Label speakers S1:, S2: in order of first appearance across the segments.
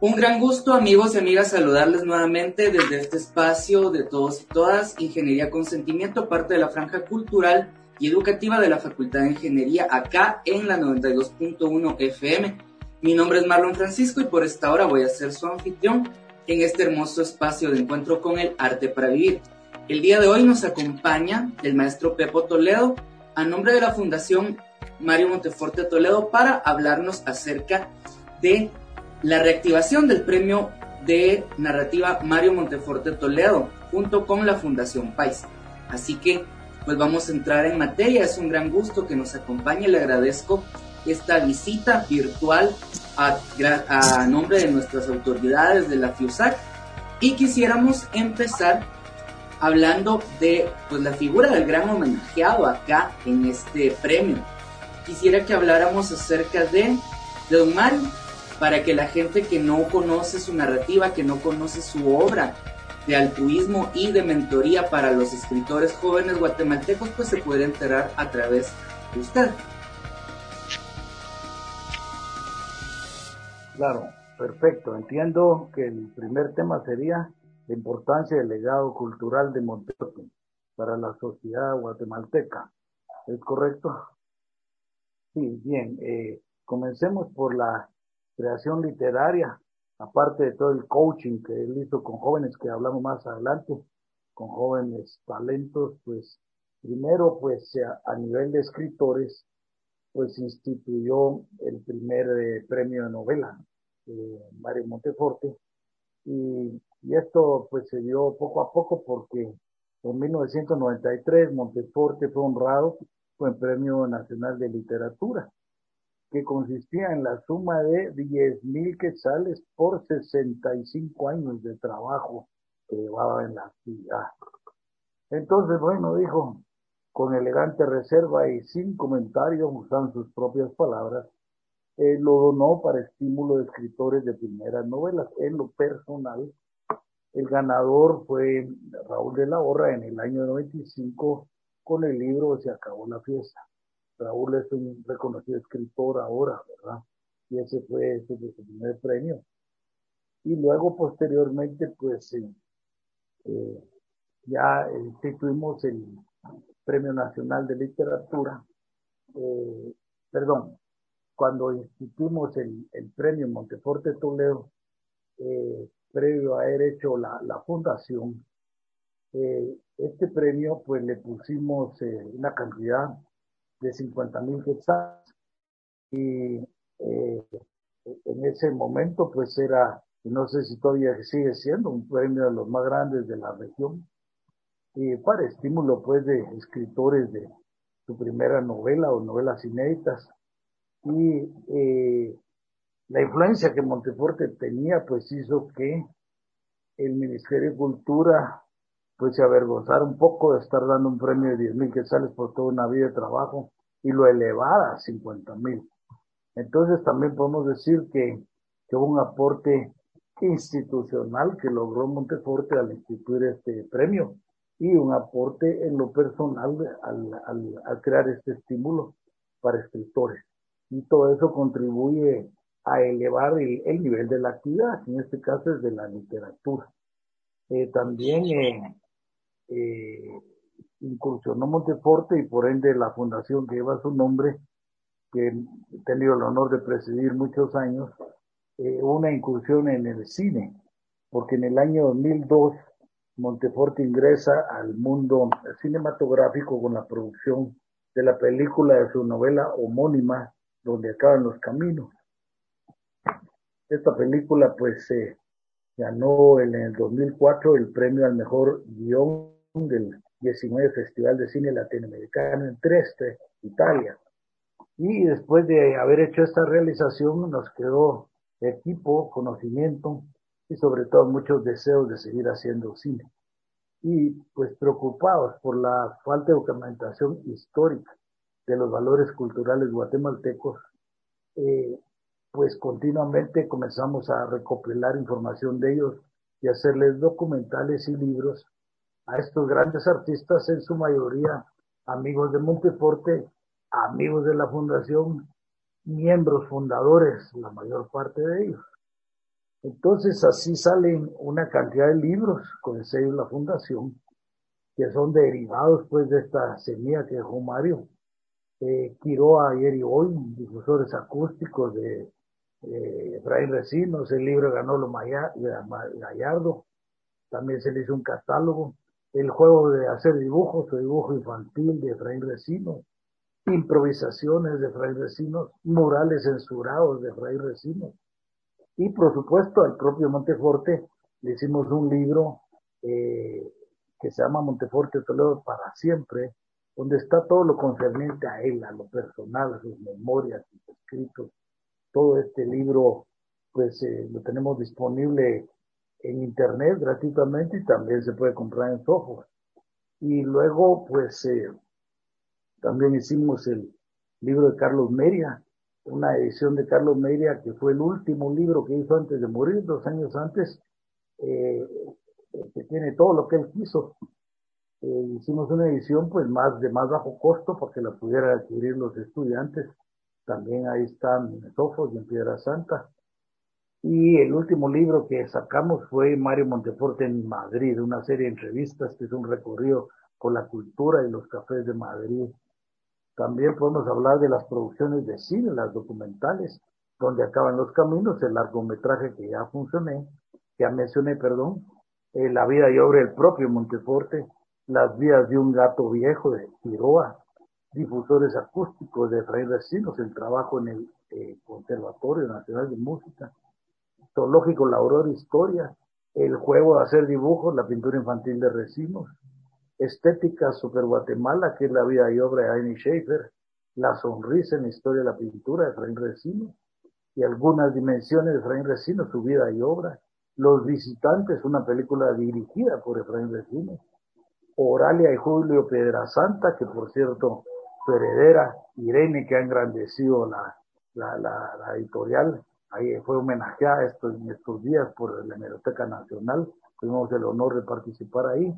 S1: Un gran gusto, amigos y amigas, saludarles nuevamente desde este espacio de todos y todas, Ingeniería con Sentimiento, parte de la franja cultural y educativa de la Facultad de Ingeniería, acá en la 92.1 FM. Mi nombre es Marlon Francisco y por esta hora voy a ser su anfitrión en este hermoso espacio de encuentro con el arte para vivir. El día de hoy nos acompaña el maestro Pepo Toledo a nombre de la Fundación Mario Monteforte Toledo para hablarnos acerca de la reactivación del premio de narrativa Mario Monteforte Toledo junto con la Fundación Pais. Así que pues vamos a entrar en materia, es un gran gusto que nos acompañe, le agradezco esta visita virtual a, nombre de nuestras autoridades de la FIUSAC y quisiéramos empezar hablando de pues, la figura del gran homenajeado acá en este premio. Quisiera que habláramos acerca de, de Don Mario, para que la gente que no conoce su narrativa, que no conoce su obra de altruismo y de mentoría para los escritores jóvenes guatemaltecos, pues se puede enterar a través de usted.
S2: Claro, perfecto. Entiendo que el primer tema sería la importancia del legado cultural de Montevideo para la sociedad guatemalteca. ¿Es correcto? Sí, bien. Eh, comencemos por la creación literaria, aparte de todo el coaching que él hizo con jóvenes que hablamos más adelante, con jóvenes talentos, pues primero pues a, nivel de escritores, pues instituyó el primer eh, premio de novela, Mario Monteforte, y, y, esto pues se dio poco a poco porque en 1993 Monteforte fue honrado con el Premio Nacional de Literatura que consistía en la suma de 10 mil quetzales por 65 años de trabajo que llevaba en la actividad. Entonces, bueno, dijo, con elegante reserva y sin comentarios, usando sus propias palabras, eh, lo donó para estímulo de escritores de primeras novelas. En lo personal, el ganador fue Raúl de la Horra en el año 95 con el libro Se acabó la fiesta. Raúl es un reconocido escritor ahora, ¿verdad? Y ese fue, su primer premio. Y luego, posteriormente, pues eh, ya instituimos el Premio Nacional de Literatura. Eh, perdón, cuando instituimos el, Premio Monteforte Toledo, eh, previo a haber hecho la, la fundación, este premio, pues le pusimos una cantidad de 50 mil quetzales. Y eh, en ese momento, pues era, no sé si todavía sigue siendo, un premio de los más grandes de la región. Y para estímulo, pues, de escritores de su primera novela o novelas inéditas. Y eh, la influencia que Monteforte tenía, pues hizo que el Ministerio de Cultura pues se avergonzara un poco de estar dando un premio de 10 mil quetzales por toda una vida de trabajo y lo elevara a 50 mil. Entonces también podemos decir que, que hubo un aporte institucional que logró Monteforte al instituir este premio y un aporte en lo personal al, al, crear este estímulo para escritores. Y todo eso contribuye a elevar el, el, nivel de la actividad, en este caso es de la literatura. Eh, también eh, eh, incursionó Monteforte y por ende la fundación que lleva su nombre, que he tenido el honor de presidir muchos años, eh, una incursión en el cine, porque en el año 2002 Monteforte ingresa al mundo cinematográfico con la producción de la película de su novela homónima, Donde acaban los caminos. Esta película pues ganó en el 2004 el premio al mejor guion del 19 Festival de Cine Latinoamericano en Trieste, Italia. Y después de haber hecho esta realización nos quedó equipo, conocimiento y sobre todo muchos deseos de seguir haciendo cine. Y pues preocupados por la falta de documentación histórica de los valores culturales guatemaltecos, eh, pues continuamente comenzamos a recopilar información de ellos y hacerles documentales y libros a estos grandes artistas, en su mayoría amigos de Monteforte, amigos de la fundación, miembros fundadores, la mayor parte de ellos. Entonces así salen una cantidad de libros con el sello de la fundación que son derivados pues de esta semilla que dejó Mario. Eh, ayer y hoy, difusores acústicos de eh, Efraín Recinos, el libro ganó lo Gallardo, también se le hizo un catálogo, el juego de hacer dibujos o dibujo infantil de Efraín Recinos, improvisaciones de Efraín Recinos, murales censurados de Efraín Recinos, y por supuesto al propio Monteforte le hicimos un libro eh, que se llama Monteforte Toledo para siempre, donde está todo lo concerniente a él, a lo personal, a sus memorias, sus escritos. Todo este libro, pues eh, lo tenemos disponible en internet gratuitamente y también se puede comprar en software. Y luego, pues, eh, también hicimos el libro de Carlos Meria, una edición de Carlos Meria que fue el último libro que hizo antes de morir, dos años antes, eh, que tiene todo lo que él quiso. Eh, hicimos una edición pues más de más bajo costo para que la pudieran adquirir los estudiantes. También ahí están en Sofos y en Piedra Santa. Y el último libro que sacamos fue Mario Monteforte en Madrid, una serie de entrevistas que es un recorrido por la cultura y los cafés de Madrid. También podemos hablar de las producciones de cine, las documentales, donde acaban los caminos, el largometraje que ya funcioné, que ya mencioné, perdón, eh, La vida y obra del propio Monteforte, Las vidas de un gato viejo de Quiroa, difusores acústicos de Fray Recinos, el trabajo en el eh, Conservatorio Nacional de Música, Zoológico La Aurora Historia, el juego de hacer dibujos, la pintura infantil de Recinos, Estética Super Guatemala, que es la vida y obra de Amy Schaefer, La sonrisa en la historia de la pintura de Efraín Recinos, y algunas dimensiones de Efraín Recinos, su vida y obra, los Visitantes, una película dirigida por Efraín Recinos. Oralia y Julio Santa, que por cierto, su heredera, Irene, que ha engrandecido la, editorial, ahí fue homenajeada en estos días por la Hemeroteca Nacional, tuvimos el honor de participar ahí.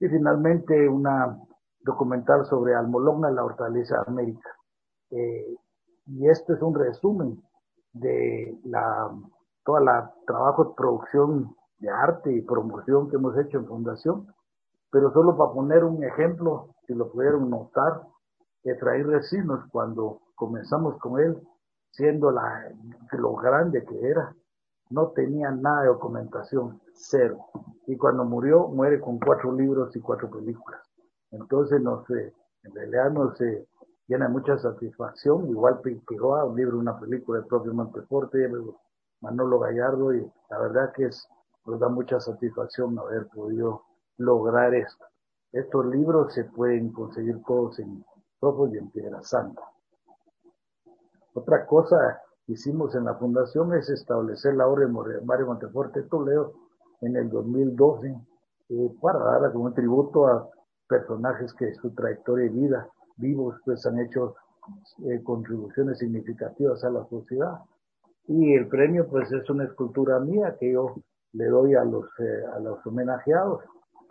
S2: Y finalmente una documental sobre Almologna, la hortaliza América. Eh, y este es un resumen de la todo el trabajo de producción de arte y promoción que hemos hecho en Fundación, pero solo para poner un ejemplo, si lo pudieron notar, Efraín Recinos, cuando comenzamos con él, siendo la, lo grande que era, no tenía nada de documentación, cero. Y cuando murió, muere con cuatro libros y cuatro películas. Entonces, no sé, en realidad no se llena mucha satisfacción, igual a un libro, una película de propio Monteforte, Manolo Gallardo y la verdad que es, nos da mucha satisfacción haber podido lograr esto. Estos libros se pueden conseguir todos en Sofos y en Piedra Santa. Otra cosa que hicimos en la fundación es establecer la obra de Mario Monteforte Toledo en el 2012 eh, para dar como un tributo a personajes que su trayectoria de vida vivos pues han hecho eh, contribuciones significativas a la sociedad y el premio pues es una escultura mía que yo le doy a los, eh, a los homenajeados.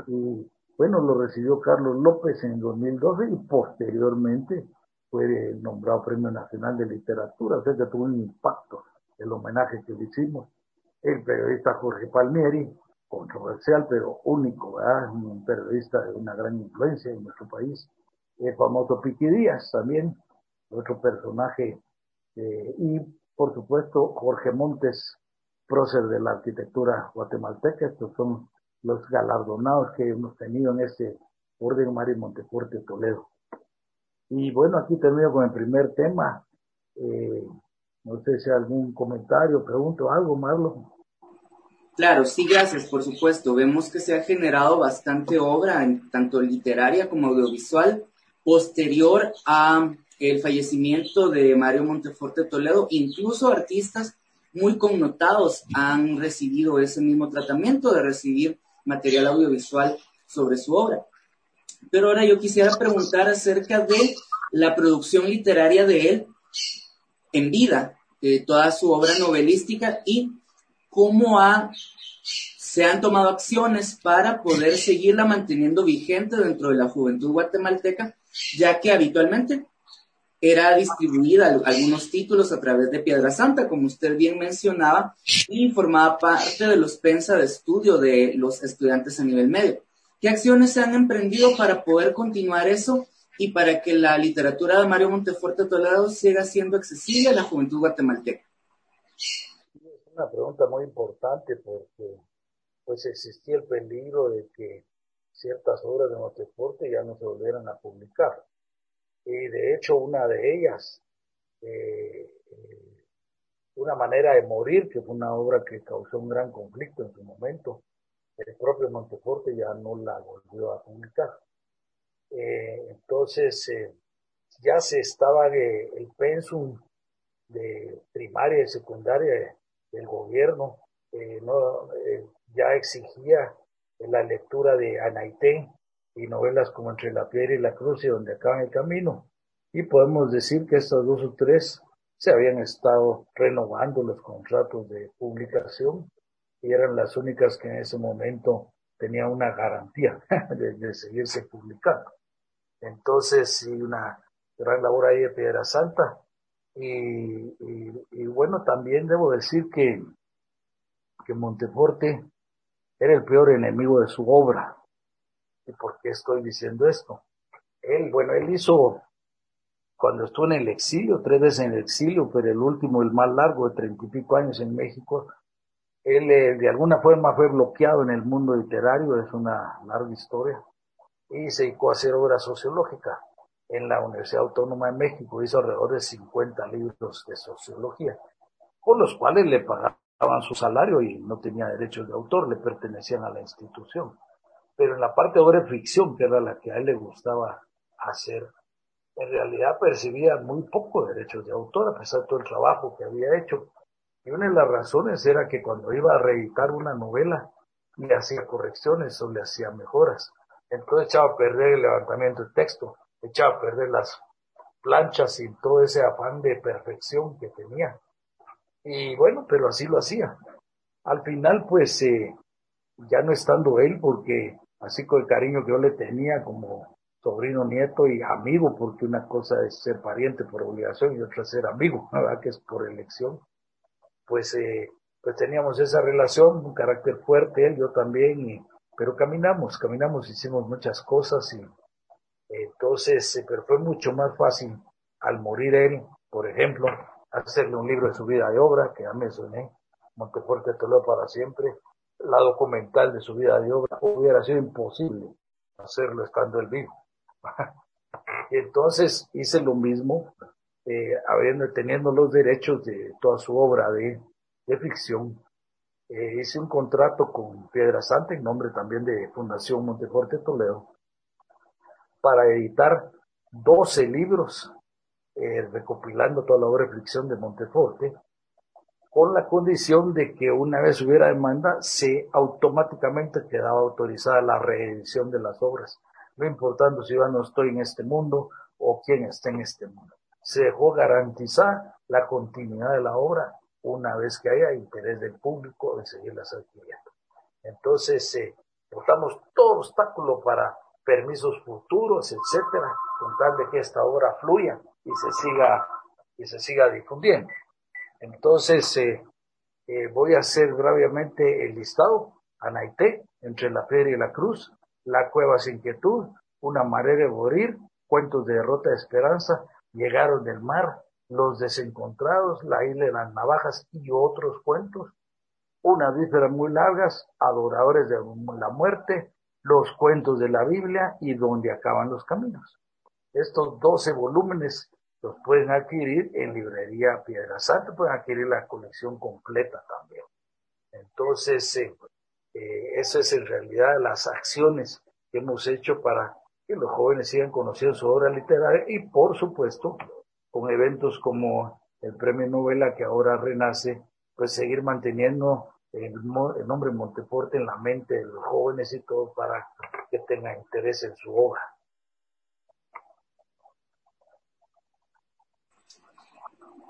S2: Y bueno, lo recibió Carlos López en 2012 y posteriormente fue nombrado Premio Nacional de Literatura, o sea que tuvo un impacto el homenaje que le hicimos. El periodista Jorge Palmieri, controversial pero único, ¿verdad? un periodista de una gran influencia en nuestro país. El famoso Piqui Díaz también, otro personaje. Eh, y por supuesto, Jorge Montes, prócer de la arquitectura guatemalteca. Estos son los galardonados que hemos tenido en este orden Mario Monteforte Toledo. Y bueno, aquí termino con el primer tema. Eh, no sé si hay algún comentario, pregunto algo, Marlon.
S1: Claro, sí, gracias, por supuesto. Vemos que se ha generado bastante obra, tanto literaria como audiovisual, posterior a el fallecimiento de Mario Monteforte Toledo, incluso artistas muy connotados han recibido ese mismo tratamiento de recibir material audiovisual sobre su obra. Pero ahora yo quisiera preguntar acerca de la producción literaria de él en vida, de toda su obra novelística y cómo ha, se han tomado acciones para poder seguirla manteniendo vigente dentro de la juventud guatemalteca, ya que habitualmente era distribuida algunos títulos a través de Piedra Santa, como usted bien mencionaba, y formaba parte de los pensa de estudio de los estudiantes a nivel medio. ¿Qué acciones se han emprendido para poder continuar eso y para que la literatura de Mario Monteforte Toledo siga siendo accesible a la juventud guatemalteca?
S2: Es una pregunta muy importante porque pues existía el peligro de que ciertas obras de Monteforte ya no se volvieran a publicar y de hecho una de ellas, eh, eh, Una manera de morir, que fue una obra que causó un gran conflicto en su momento, el propio Monteforte ya no la volvió a publicar. Eh, entonces, ya se estaba el pensum de primaria y secundaria del gobierno, no, ya exigía la lectura de Anaité, y novelas como Entre la Piedra y la Cruz y Donde acaba el camino. Y podemos decir que estas dos o tres se habían estado renovando los contratos de publicación y eran las únicas que en ese momento tenían una garantía de, seguirse publicando. Entonces, sí, una gran labor ahí de Piedra Santa. Y, bueno, también debo decir que, que Monteforte era el peor enemigo de su obra ¿Y por qué estoy diciendo esto? Él, bueno, él hizo, cuando estuvo en el exilio, tres veces en el exilio, pero el último, el más largo, de treinta y pico años en México, él eh, de alguna forma fue bloqueado en el mundo literario, es una larga historia, y se dedicó a hacer obra sociológica en la Universidad Autónoma de México, hizo alrededor de 50 libros de sociología, con los cuales le pagaban su salario y no tenía derechos de autor, le pertenecían a la institución pero en la parte de obra de ficción, que era la que a él le gustaba hacer, en realidad percibía muy poco derechos de autor, a pesar de todo el trabajo que había hecho. Y una de las razones era que cuando iba a reeditar una novela, le hacía correcciones o le hacía mejoras. Entonces echaba a perder el levantamiento del texto, echaba a perder las planchas y todo ese afán de perfección que tenía. Y bueno, pero así lo hacía. Al final, pues, eh, ya no estando él, porque así con el cariño que yo le tenía como sobrino, nieto y amigo, porque una cosa es ser pariente por obligación y otra ser amigo, ¿verdad? Que es por elección. Pues, eh, pues teníamos esa relación, un carácter fuerte, él, yo también, y, pero caminamos, caminamos, hicimos muchas cosas y entonces, eh, pero fue mucho más fácil al morir él, por ejemplo, hacerle un libro de su vida y obra, que ya me soné, Montefuerte Toledo para siempre, la documental de su vida de obra, hubiera sido imposible hacerlo estando él vivo. Entonces hice lo mismo, eh, habiendo, teniendo los derechos de toda su obra de, de ficción. Eh, hice un contrato con Piedra Santa, en nombre también de Fundación Monteforte Toledo, para editar 12 libros, eh, recopilando toda la obra de ficción de Monteforte, con la condición de que una vez hubiera demanda, se automáticamente quedaba autorizada la reedición de las obras, no importando si yo no estoy en este mundo o quién está en este mundo. Se dejó garantizar la continuidad de la obra una vez que haya interés del público de seguirlas adquiriendo. Entonces, eh, botamos todo obstáculo para permisos futuros, etcétera, con tal de que esta obra fluya y se siga, y se siga difundiendo. Entonces, eh, eh, voy a hacer brevemente el listado. Anaité, entre la feria y la cruz, La cueva sin quietud, Una marea de morir, Cuentos de derrota de esperanza, Llegaron del mar, Los desencontrados, La isla de las navajas y otros cuentos. Unas vísperas muy largas, Adoradores de la muerte, Los cuentos de la Biblia y Donde acaban los caminos. Estos doce volúmenes los pueden adquirir en librería Piedra Santa, pueden adquirir la colección completa también. Entonces, eh, eh, eso es en realidad las acciones que hemos hecho para que los jóvenes sigan conociendo su obra literaria y, por supuesto, con eventos como el Premio Novela que ahora renace, pues seguir manteniendo el, nombre Monteporte en la mente de los jóvenes y todo para que tengan interés en su obra.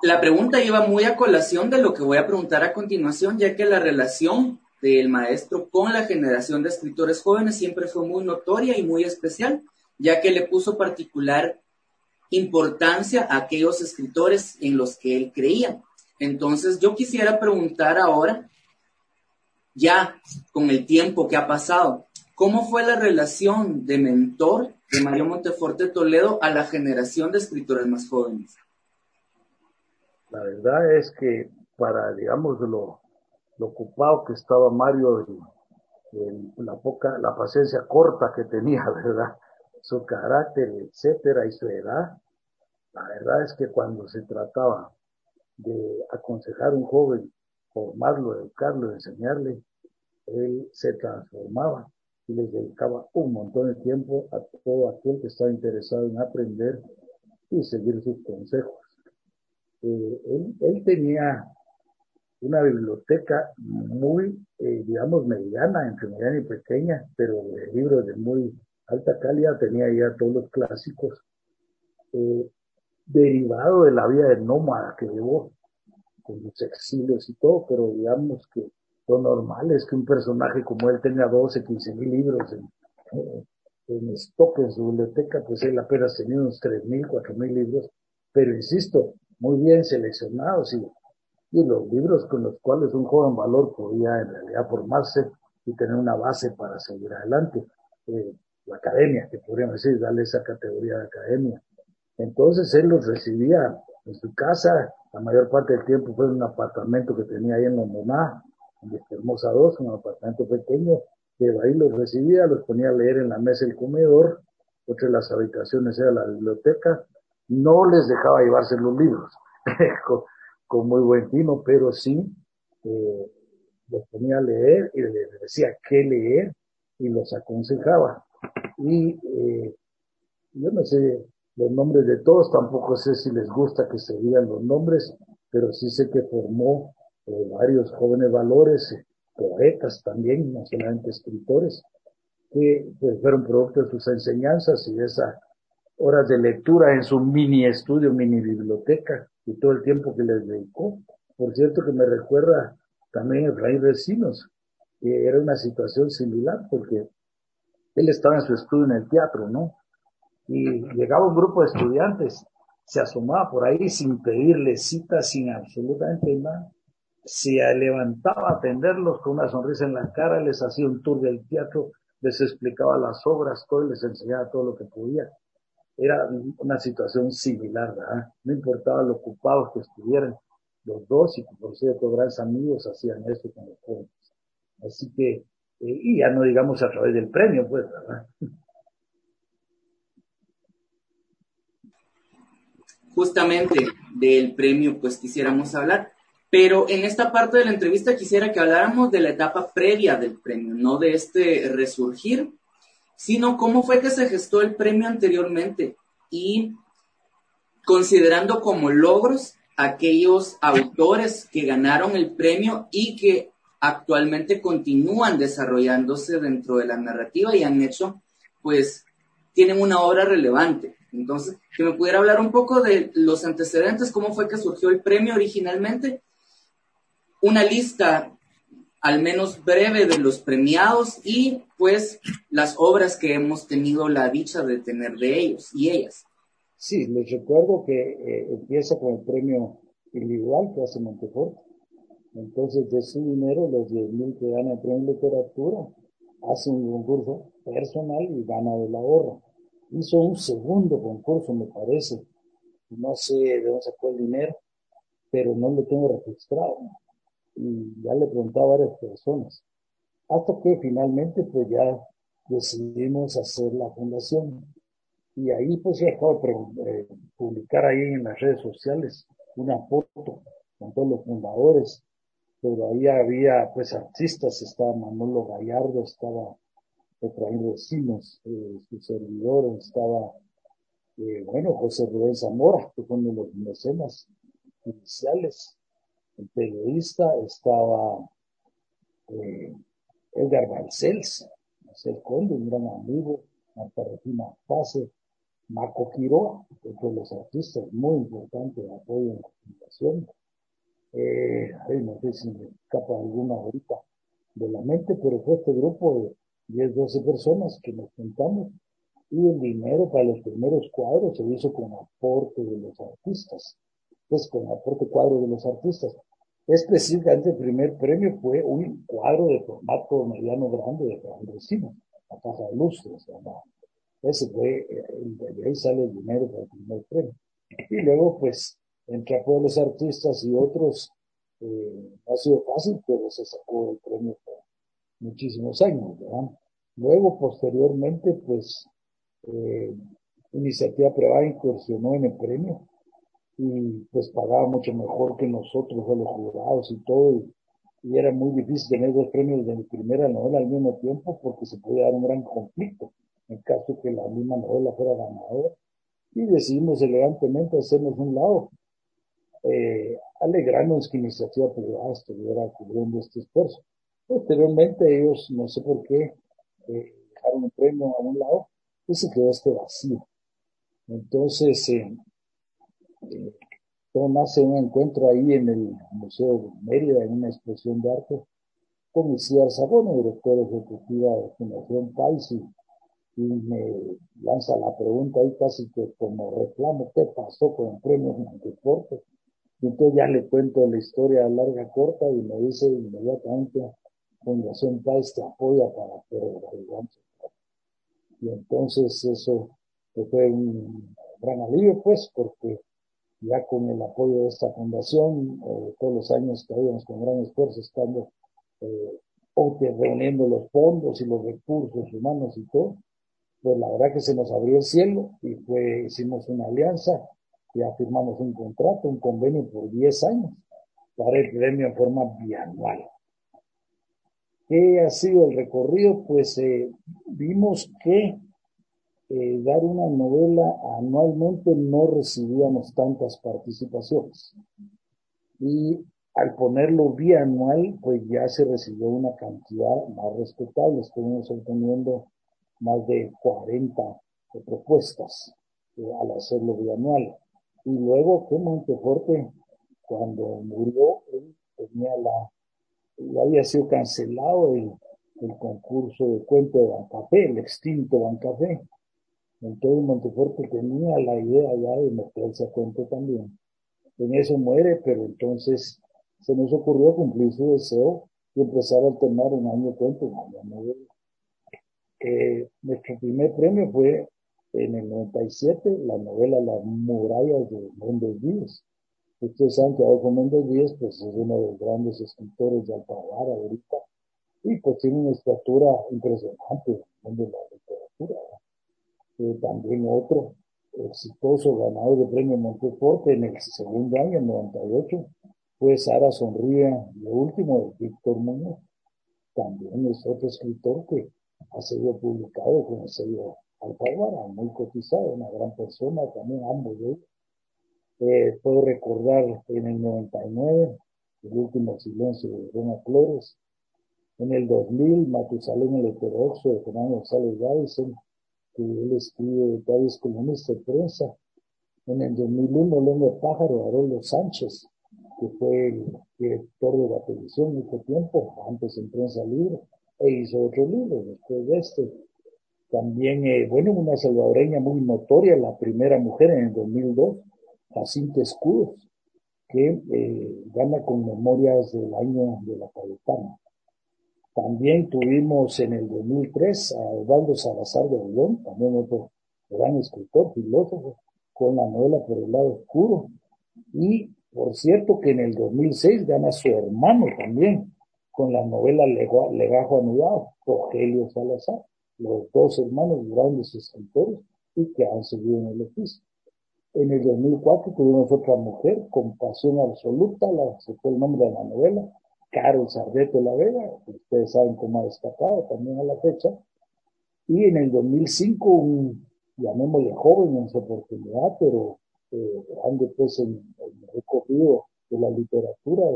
S1: La pregunta iba muy a colación de lo que voy a preguntar a continuación, ya que la relación del maestro con la generación de escritores jóvenes siempre fue muy notoria y muy especial, ya que le puso particular importancia a aquellos escritores en los que él creía. Entonces yo quisiera preguntar ahora, ya con el tiempo que ha pasado, ¿cómo fue la relación de mentor de Mario Monteforte Toledo a la generación de escritores más jóvenes?
S2: La verdad es que para, digamos, lo, ocupado que estaba Mario en, la poca, la paciencia corta que tenía, ¿verdad? Su carácter, etcétera, y su edad, la verdad es que cuando se trataba de aconsejar a un joven, formarlo, educarlo, enseñarle, él se transformaba y les dedicaba un montón de tiempo a todo aquel que estaba interesado en aprender y seguir sus consejos. Eh, él, tenía una biblioteca muy, eh, digamos, mediana, entre mediana y pequeña, pero de libros de muy alta calidad, tenía ya todos los clásicos, eh, derivado de la vida de nómada que llevó, con los exilios y todo, pero digamos que lo normal es que un personaje como él tenga 12, 15 mil libros en, en stock en su biblioteca, pues él apenas tenía unos 3 mil, 4 mil libros, pero insisto, muy bien seleccionados y, y los libros con los cuales un joven valor podía en realidad formarse y tener una base para seguir adelante. Eh, la academia, que podríamos decir, darle esa categoría de academia. Entonces él los recibía en su casa, la mayor parte del tiempo fue en un apartamento que tenía ahí en Londoná, en Hermosa 2, un apartamento pequeño, que ahí los recibía, los ponía a leer en la mesa del comedor, otra de las habitaciones era la biblioteca, no les dejaba llevarse los libros con, muy buen tino, pero sí eh, los ponía a leer y les decía qué leer y los aconsejaba. Y eh, yo no sé los nombres de todos, tampoco sé si les gusta que se digan los nombres, pero sí sé que formó eh, varios jóvenes valores, poetas también, no solamente escritores, que pues, fueron producto de sus enseñanzas y de esas horas de lectura en su mini estudio, mini biblioteca y todo el tiempo que les dedicó. Por cierto que me recuerda también Rey Vecinos, que era una situación similar porque él estaba en su estudio en el teatro, ¿no? Y llegaba un grupo de estudiantes, se asomaba por ahí sin pedirle cita, sin absolutamente nada. Se levantaba a atenderlos con una sonrisa en la cara, les hacía un tour del teatro, les explicaba las obras, todo, les enseñaba todo lo que podía. Era una situación similar, ¿verdad? No importaba lo ocupados que estuvieran, los dos, y por cierto, grandes amigos hacían esto con los jóvenes. Así que, y ya no digamos a través del premio, pues, ¿verdad?
S1: justamente del premio, pues quisiéramos hablar. Pero en esta parte de la entrevista quisiera que habláramos de la etapa previa del premio, no de este resurgir, sino cómo fue que se gestó el premio anteriormente y considerando como logros aquellos autores que ganaron el premio y que actualmente continúan desarrollándose dentro de la narrativa y han hecho, pues, tienen una obra relevante. Entonces, que me pudiera hablar un poco de los antecedentes, cómo fue que surgió el premio originalmente, una lista al menos breve de los premiados y pues las obras que hemos tenido la dicha de tener de ellos y ellas.
S2: Sí, les recuerdo que eh, empieza con el premio individual que hace Montefort. Entonces, de su dinero, los 10 mil que gana el premio literatura, hacen un concurso personal y gana de la ahorro hizo un segundo concurso, me parece. No sé de dónde sacó el dinero, pero no lo tengo registrado. Y ya le pregunté a varias personas. Hasta que finalmente pues ya decidimos hacer la fundación. Y ahí pues se acabo eh, publicar ahí en las redes sociales una foto con todos los fundadores. Pero ahí había pues artistas, estaba Manolo Gallardo, estaba Efraín Recinos, eh, su servidor estaba, eh, bueno, José Rubén Zamora, que fue uno de los mecenas iniciales. El periodista estaba eh, Edgar Balcells, Marcel Conde, un gran amigo, Marta Regina Pase, Marco Quiroa, otro de los artistas muy importantes de apoyo en la fundación. Eh, no sé si me escapa alguna ahorita de la mente, pero fue este grupo de 10, 12 personas que nos juntamos y el dinero para los primeros cuadros se hizo con aporte de los artistas, pues con aporte cuadro de los artistas. Específicamente el primer premio fue un cuadro de formato mediano grande de Fran la caja de lustres, Ese fue, de ahí sale el dinero para el primer premio. Y luego, pues, entre apoyo de los artistas y otros, eh, ha sido fácil, pero se sacó el premio por muchísimos años. Luego, posteriormente, pues, eh, Iniciativa Privada incursionó en el premio y pues pagaba mucho mejor que nosotros, a los jurados y todo, y, era muy difícil tener dos premios de mi primera novela al mismo tiempo porque se podía dar un gran conflicto en caso que la misma novela fuera ganadora. Y decidimos elegantemente hacernos un lado, eh, alegrarnos que Iniciativa Privada estuviera cubriendo este esfuerzo. Posteriormente ellos, no sé por qué, eh, dejaron el premio a un lado y se quedó este vacío. Entonces, eh, eh, todo nace un encuentro ahí en el Museo de Mérida, en una exposición de arte, con Isidar Sabona, director ejecutiva de Fundación País, y, me lanza la pregunta ahí casi que como reclamo, ¿qué pasó con el premio deporte Y entonces ya le cuento la historia larga, corta, y me dice inmediatamente, Fundación País te apoya para hacer el Y entonces eso fue un gran alivio, pues, porque ya con el apoyo de esta fundación, eh, todos los años que habíamos con gran esfuerzo estando eh, reuniendo los fondos y los recursos humanos y todo, pues la verdad que se nos abrió el cielo y fue, hicimos una alianza, ya firmamos un contrato, un convenio por 10 años para el premio en forma bianual. ¿Qué ha sido el recorrido? Pues eh, vimos que eh, dar una novela anualmente no recibíamos tantas participaciones. Y al ponerlo bianual, pues ya se recibió una cantidad más respetable. Estuvimos obteniendo más de 40 propuestas eh, al hacerlo bianual. Y luego que Monteforte, cuando murió, él tenía la, ya había sido cancelado el, concurso de cuento de Bancafé, el extinto Bancafé. Entonces Monteforte tenía la idea ya de meterse a cuento también. En eso muere, pero entonces se nos ocurrió cumplir su deseo y empezar a alternar un año cuento, un año. Eh, nuestro primer premio fue en el 97, la novela Las murallas de Méndez Díaz. Ustedes saben que Adolfo Méndez Díaz pues, es uno de los grandes escritores de Alfaguara ahorita y pues tiene una estatura impresionante en de la literatura también otro exitoso ganador de premio Monteforte en el segundo año, en 98, fue Sara Sonríe, lo último de Víctor Muñoz. También es otro escritor que ha sido publicado con el sello Alfaguara, muy cotizado, una gran persona, también ambos de ellos. Eh, puedo recordar en el 99, el último silencio de Roma Flores. En el 2000, Matusalén el heterodoxo de Fernando González Gávez que él escribe varios columnas de prensa. En el 2001, Lengua Pájaro, Haroldo Sánchez, que fue el director de la televisión mucho tiempo, antes en Prensa Libre, e hizo otro libro después de este. También, eh, bueno, una salvadoreña muy notoria, la primera mujer en el 2002, Jacinta Escudos, que eh, gana con memorias del año de la Cayetana. También tuvimos en el 2003 a Osvaldo Salazar de León, también otro gran escritor, filósofo, con la novela Por el lado oscuro. Y por cierto que en el 2006 gana su hermano también, con la novela Legajo Anudado, Rogelio Salazar, los dos hermanos grandes escritores y que han seguido en el oficio. En el 2004 tuvimos otra mujer, con pasión absoluta, la, fue el nombre de la novela, Carol Sardeto La Vega, ustedes saben cómo ha destacado también a la fecha, y en el 2005 un, llamémosle joven en su oportunidad, pero eh, grande pues en, el recorrido de la literatura,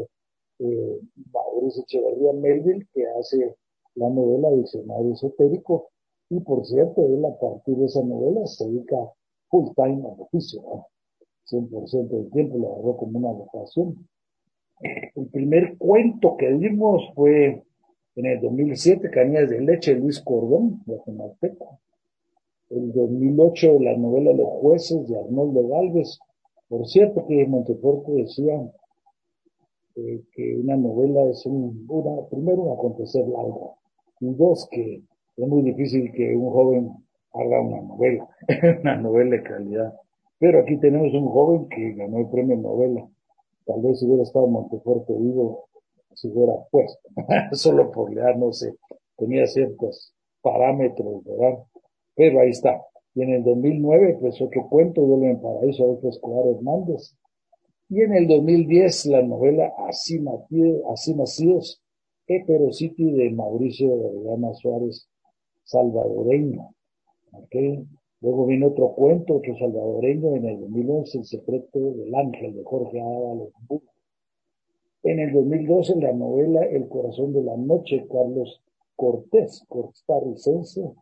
S2: eh, Mauricio Echeverría Melville, que hace la novela Diccionario Esotérico, y por cierto, él a partir de esa novela se dedica full time al oficio, 100% del tiempo lo agarró como una vocación. El primer cuento que dimos fue en el 2007, Cañas de Leche, Luis Cordón, de el 2008 la novela Los jueces de Arnoldo Galvez. Por cierto que Monteforte decía eh, que una novela es un, una, primero un acontecer largo y dos que es muy difícil que un joven haga una novela, una novela de calidad. Pero aquí tenemos un joven que ganó el premio novela. Tal vez si hubiera estado Monteforte vivo, se hubiera puesto, solo por leer, no sé, tenía ciertos parámetros, ¿verdad? Pero ahí está. Y en el 2009, pues otro cuento, Duelo en Paraíso, Adolfo Escobar Hernández. Y en el 2010, la novela Así, Así Nacidos, Heterocity de Mauricio de Suárez, salvadoreño. ¿okay? Luego viene otro cuento, otro salvadoreño, en el 2011, El secreto del ángel, de Jorge Ábalos En el 2012, la novela El corazón de la noche, Carlos Cortés, costarricense.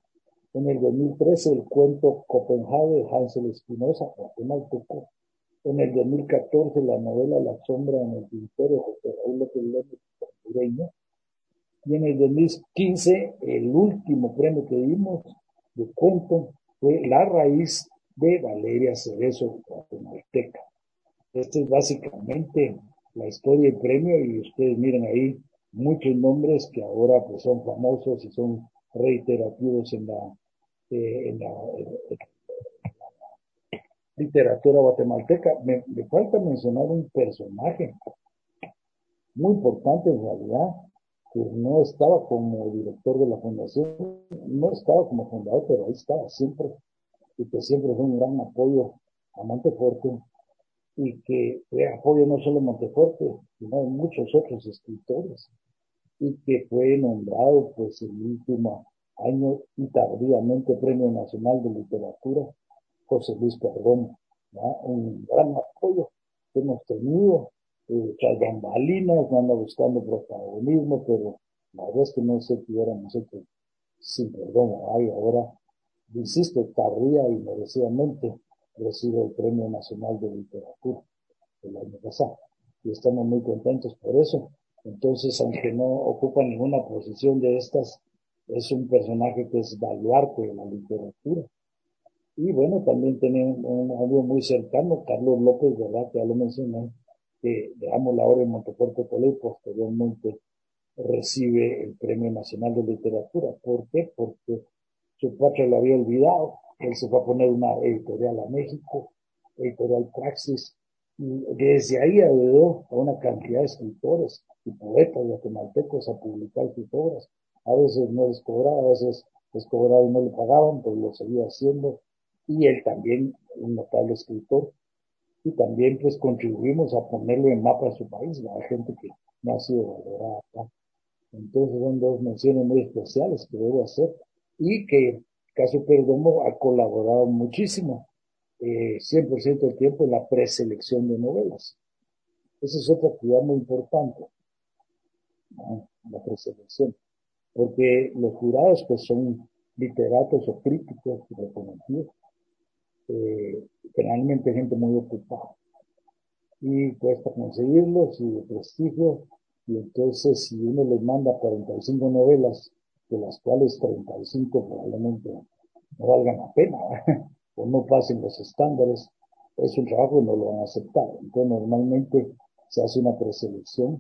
S2: En el 2013, el cuento Copenhague Hansel Espinosa, guatemalteco. En el 2014, la novela La sombra en el tintero, José Raúl López. Y en el 2015, el último premio que dimos de cuento fue La raíz de Valeria Cerezo, guatemalteca. Esta es básicamente la historia del premio y ustedes miren ahí muchos nombres que ahora pues son famosos y son reiterativos en la, eh, literatura guatemalteca. Me, falta mencionar un personaje muy importante en realidad, que no estaba como director de la fundación, no estaba como fundador, pero ahí estaba siempre, y que siempre fue un gran apoyo a Monteforte, y que fue apoyo no solo a Monteforte, sino a muchos otros escritores y que fue nombrado pues el último año y tardíamente Premio Nacional de Literatura José Luis Perdón, un gran apoyo que hemos tenido, eh, tras bambalinas, anda buscando protagonismo, pero la verdad es que no sé qué hubiéramos hecho sin perdón. Hay ahora, insisto, tardía y merecidamente recibe el Premio Nacional de Literatura el año pasado. Y estamos muy contentos por eso. Entonces, aunque no ocupa ninguna posición de estas, es un personaje que es baluarte de la literatura. Y bueno, también tenemos un amigo muy cercano, Carlos López, ¿verdad? Que ya lo mencioné, que dejamos la obra en Montepuerto Toledo y posteriormente recibe el Premio Nacional de Literatura. ¿Por qué? Porque su padre lo había olvidado. Él se fue a poner una editorial a México, editorial Praxis, y desde ahí ayudó a una cantidad de escritores y poetas guatemaltecos a publicar sus obras. A veces no les cobraba, a veces les cobraba y no le pagaban, pero lo seguía haciendo. Y él también, un notable escritor. Y también pues contribuimos a ponerlo en mapa de su país, la gente que no ha sido valorada. Entonces son dos menciones muy especiales que debo hacer y que Caso Perdomo ha colaborado muchísimo, eh, 100% del tiempo en la preselección de novelas. Esa es otra actividad muy importante la preselección, porque los jurados que son literatos o críticos reconocidos, eh, generalmente gente muy ocupada. Y cuesta conseguirlos y de prestigio y entonces si uno les manda 45 novelas de las cuales 35 probablemente no valgan la pena o no pasen los estándares es un trabajo que no lo van a aceptar. Entonces normalmente se hace una preselección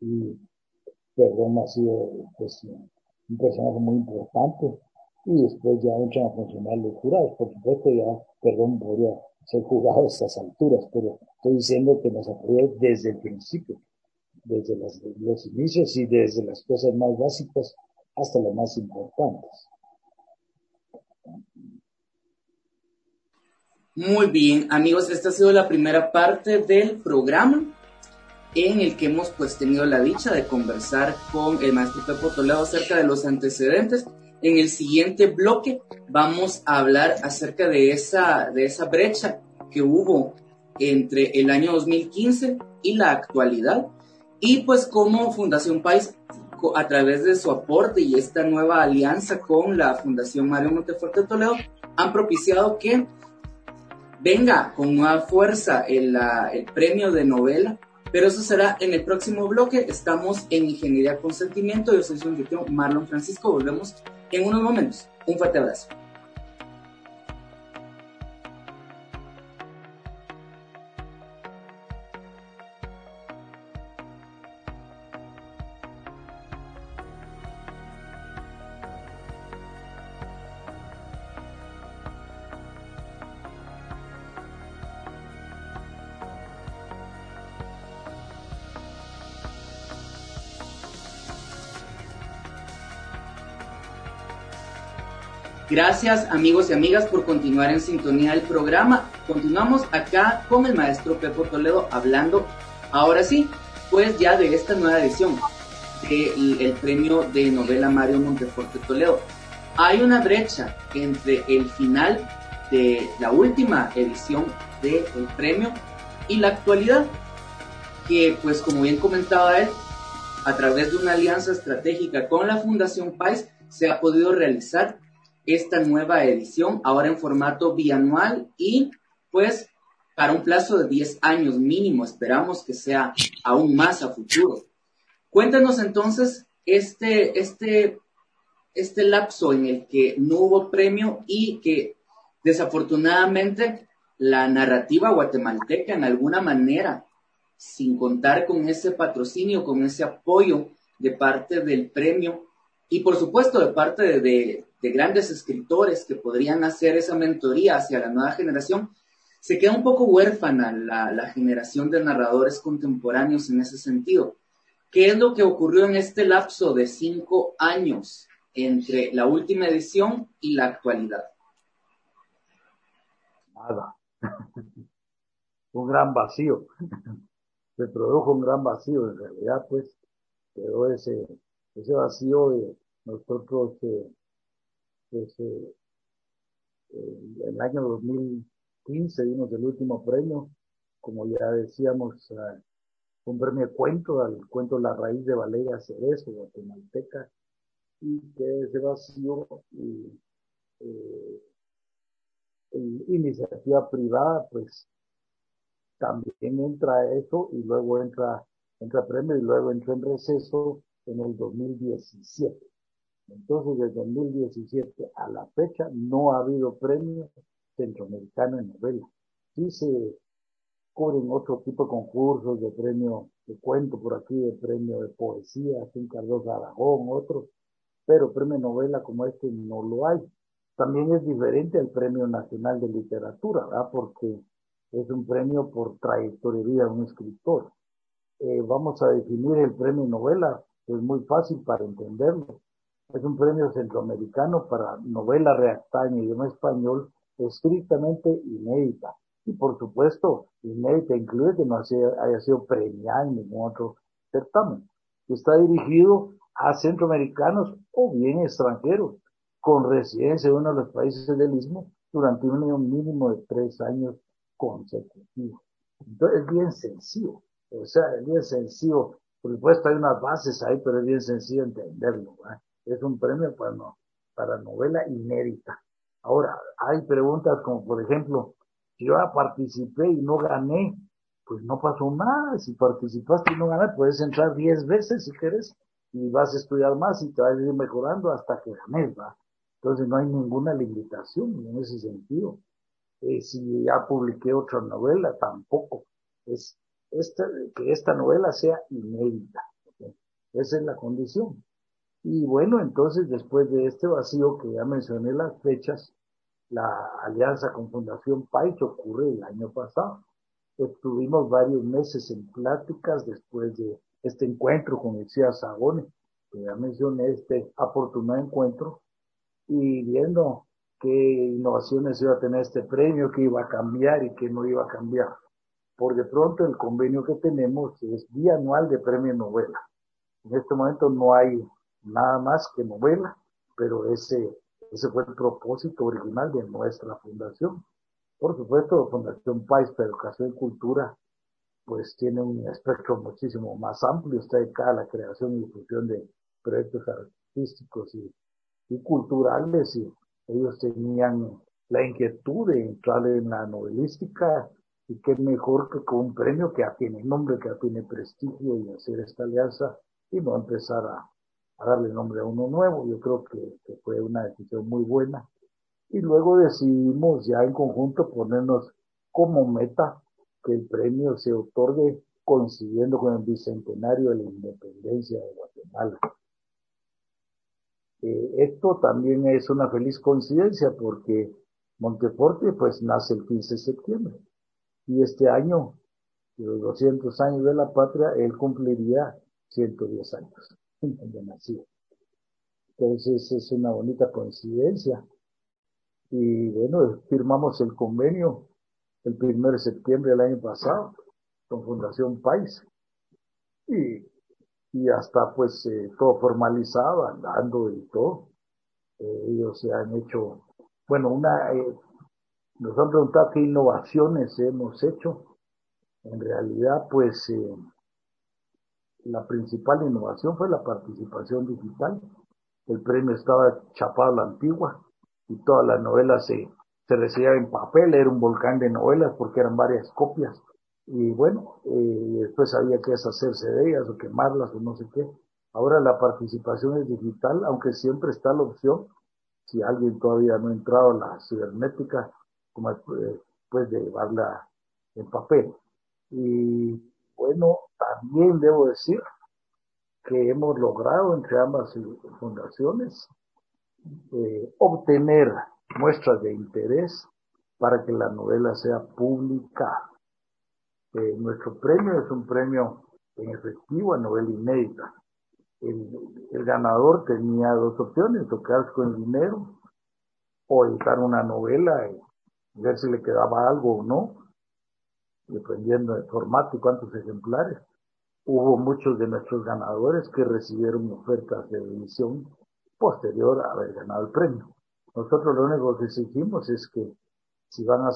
S2: y Perdón ha sido pues, un personaje muy importante y después ya entran a funcionar los jurados. Por supuesto ya Perdón podría ser jurado a estas alturas, pero estoy diciendo que nos apoyó desde el principio, desde los inicios y desde las cosas más básicas hasta las más importantes.
S1: Muy bien, amigos, esta ha sido la primera parte del programa en el que hemos pues tenido la dicha de conversar con el maestro Pepo Toledo acerca de los antecedentes. En el siguiente bloque vamos a hablar acerca de esa, de esa brecha que hubo entre el año 2015 y la actualidad y pues como Fundación País a través de su aporte y esta nueva alianza con la Fundación Mario Montefuerte Toledo han propiciado que venga con nueva fuerza el, el premio de novela pero eso será en el próximo bloque. Estamos en Ingeniería con Sentimiento. Yo soy su anfitrión Marlon Francisco. Volvemos en unos momentos. Un fuerte abrazo. Gracias amigos y amigas por continuar en sintonía del programa. Continuamos acá con el maestro Pepo Toledo hablando, ahora sí, pues ya de esta nueva edición del premio de novela Mario Monteforte Toledo. Hay una brecha entre el final de la última edición del premio y la actualidad, que pues como bien comentaba él, a través de una alianza estratégica con la Fundación Pais se ha podido realizar esta nueva edición, ahora en formato bianual y pues para un plazo de 10 años mínimo, esperamos que sea aún más a futuro. Cuéntanos entonces este, este, este lapso en el que no hubo premio y que desafortunadamente la narrativa guatemalteca en alguna manera, sin contar con ese patrocinio, con ese apoyo de parte del premio y por supuesto de parte de, grandes escritores que podrían hacer esa mentoría hacia la nueva generación, se queda un poco huérfana la, la, generación de narradores contemporáneos en ese sentido. ¿Qué es lo que ocurrió en este lapso de cinco años entre la última edición y la actualidad?
S2: Nada. un gran vacío. Se produjo un gran vacío. En realidad, pues, quedó ese, ese vacío de nosotros, eh, pues, eh, en el año 2015 dimos el último premio, como ya decíamos, un premio cuento, al cuento La raíz de Valeria Cerezo, guatemalteca, y que ese vacío y eh, iniciativa privada, pues también entra eso y luego entra, entra premio y luego entra en receso en el 2017. Entonces, desde 2017 a la fecha no ha habido premio centroamericano en novela. Sí se cubren otro tipo de concursos de premio de cuento por aquí, de premio de poesía, Sin Carlos Aragón, otros, pero premio novela como este no lo hay. También es diferente al Premio Nacional de Literatura, ¿verdad? Porque es un premio por trayectoria de un escritor. Eh, vamos a definir el premio novela, es muy fácil para entenderlo. Es un premio centroamericano para novela redactada en idioma español estrictamente inédita. Y por supuesto, inédita incluye que no haya sido premiada en ningún otro certamen. Está dirigido a centroamericanos o bien extranjeros con residencia en uno de los países del Istmo durante un mínimo de tres años consecutivos. Entonces es bien sencillo, o sea, es bien sencillo. Por supuesto hay unas bases ahí, pero es bien sencillo entenderlo. Es un premio para, para novela inédita. Ahora, hay preguntas como, por ejemplo, si yo participé y no gané, pues no pasó nada. Si participaste y no ganaste, puedes entrar diez veces si quieres y vas a estudiar más y te vas a ir mejorando hasta que ganes, ¿va? Entonces no hay ninguna limitación en ese sentido. Eh, si ya publiqué otra novela, tampoco. Es esta, que esta novela sea inédita. Esa es la condición. Y bueno, entonces después de este vacío que ya mencioné las fechas, la alianza con Fundación PAI que ocurre el año pasado. Estuvimos varios meses en pláticas después de este encuentro con el CIA Sagone, que ya mencioné, este afortunado encuentro, y viendo qué innovaciones iba a tener este premio, qué iba a cambiar y qué no iba a cambiar. Por de pronto el convenio que tenemos es bianual de premio novela. En este momento no hay nada más que novela, pero ese, ese fue el propósito original de nuestra fundación. Por supuesto, Fundación País para Educación y Cultura, pues tiene un espectro muchísimo más amplio, está dedicada a la creación y difusión de proyectos artísticos y y culturales y ellos tenían la inquietud de entrar en la novelística y qué mejor que con un premio que ya tiene nombre, que ya tiene prestigio y hacer esta alianza y no empezar a, darle nombre a uno nuevo. Yo creo que, que, fue una decisión muy buena. Y luego decidimos ya en conjunto ponernos como meta que el premio se otorgue coincidiendo con el bicentenario de la independencia de Guatemala. Eh, esto también es una feliz coincidencia porque Monteforte pues nace el 15 de septiembre y este año, los 200 años de la patria, él cumpliría 110 años de nacido. Entonces es una bonita coincidencia Y bueno, firmamos el convenio el 1 de septiembre del año pasado con Fundación País. Y, y hasta pues eh, todo formalizado, andando y todo. Eh, ellos se han hecho, bueno, una, eh, nos han preguntado qué innovaciones hemos hecho. En realidad, pues la principal innovación fue la participación digital. El premio estaba chapado a la antigua y todas las novelas se, se recibían en papel, era un volcán de novelas porque eran varias copias. Y bueno, eh, después había que deshacerse de ellas o quemarlas o no sé qué. Ahora la participación es digital, aunque siempre está la opción, si alguien todavía no ha entrado a la cibernética, como eh, pues de llevarla en papel. Y bueno, también debo decir que hemos logrado entre ambas fundaciones eh, obtener muestras de interés para que la novela sea publicada. Eh, nuestro premio es un premio en efectivo a novela inédita. El, ganador tenía dos opciones, tocarse con el dinero o editar una novela y ver si le quedaba algo o no, dependiendo del formato y cuántos ejemplares. Hubo muchos de nuestros ganadores que recibieron ofertas de edición posterior a haber ganado el premio. Nosotros lo único que exigimos es que si van a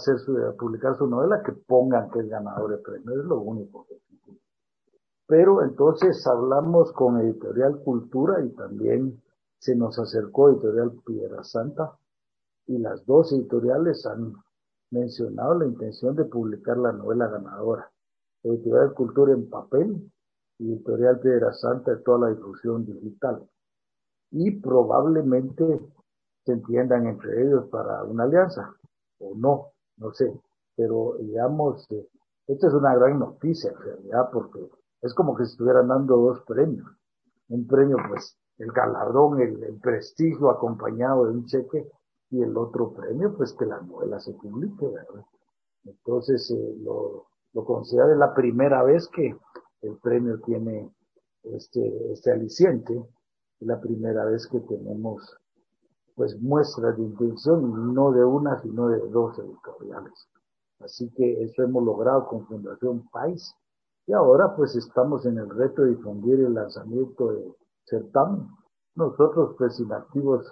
S2: publicar su novela, que pongan que es ganador del premio, es lo único que exigimos. Pero entonces hablamos con Editorial Cultura y también se nos acercó Editorial Piedra Santa y las dos editoriales han mencionado la intención de publicar la novela ganadora. Editorial Cultura en papel Editorial Piedra Santa de toda la difusión digital. Y probablemente se entiendan entre ellos para una alianza, o no, no sé. Pero digamos, eh, esta es una gran noticia en realidad, porque es como que se estuvieran dando dos premios. Un premio, pues, el galardón, el, prestigio acompañado de un cheque, y el otro premio, pues que la novela se publique, ¿verdad? Entonces, eh, lo, lo considero la primera vez que el premio tiene este, este aliciente. La primera vez que tenemos pues muestras de intención, no de una, sino de dos editoriales. Así que eso hemos logrado con Fundación País. Y ahora pues estamos en el reto de difundir el lanzamiento de certamen. Nosotros pues inactivos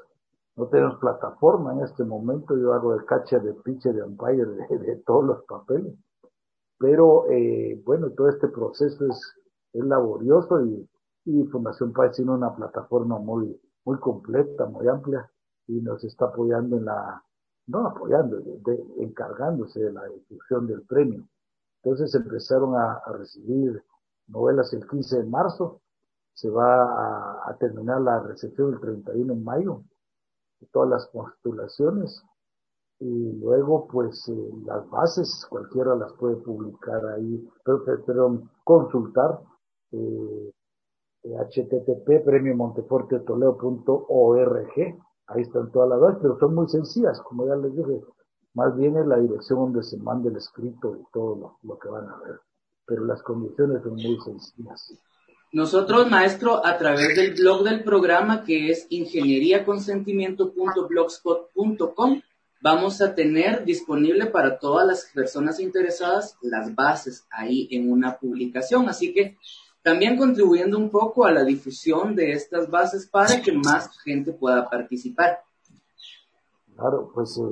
S2: no tenemos plataforma en este momento. Yo hago el catcher de pitcher de umpire de todos los papeles. Pero eh, bueno, todo este proceso es, es laborioso y, y Fundación Paz tiene una plataforma muy, muy completa, muy amplia y nos está apoyando en la, no apoyando, encargándose de la difusión del premio. Entonces empezaron a, recibir novelas el 15 de marzo, se va a terminar la recepción el 31 de mayo, todas las postulaciones y luego pues eh, las bases cualquiera las puede publicar ahí pero consultar eh, http premiomontefortetoleo.org ahí están todas las bases pero son muy sencillas como ya les dije más bien es la dirección donde se manda el escrito y todo lo, lo que van a ver pero las condiciones son muy sencillas
S1: nosotros, maestro, a través del blog del programa que es ingenieriaconsentimiento.blogspot.com, vamos a tener disponible para todas las personas interesadas las bases ahí en una publicación. Así que también contribuyendo un poco a la difusión de estas bases para que más gente pueda participar.
S2: Claro, pues eh,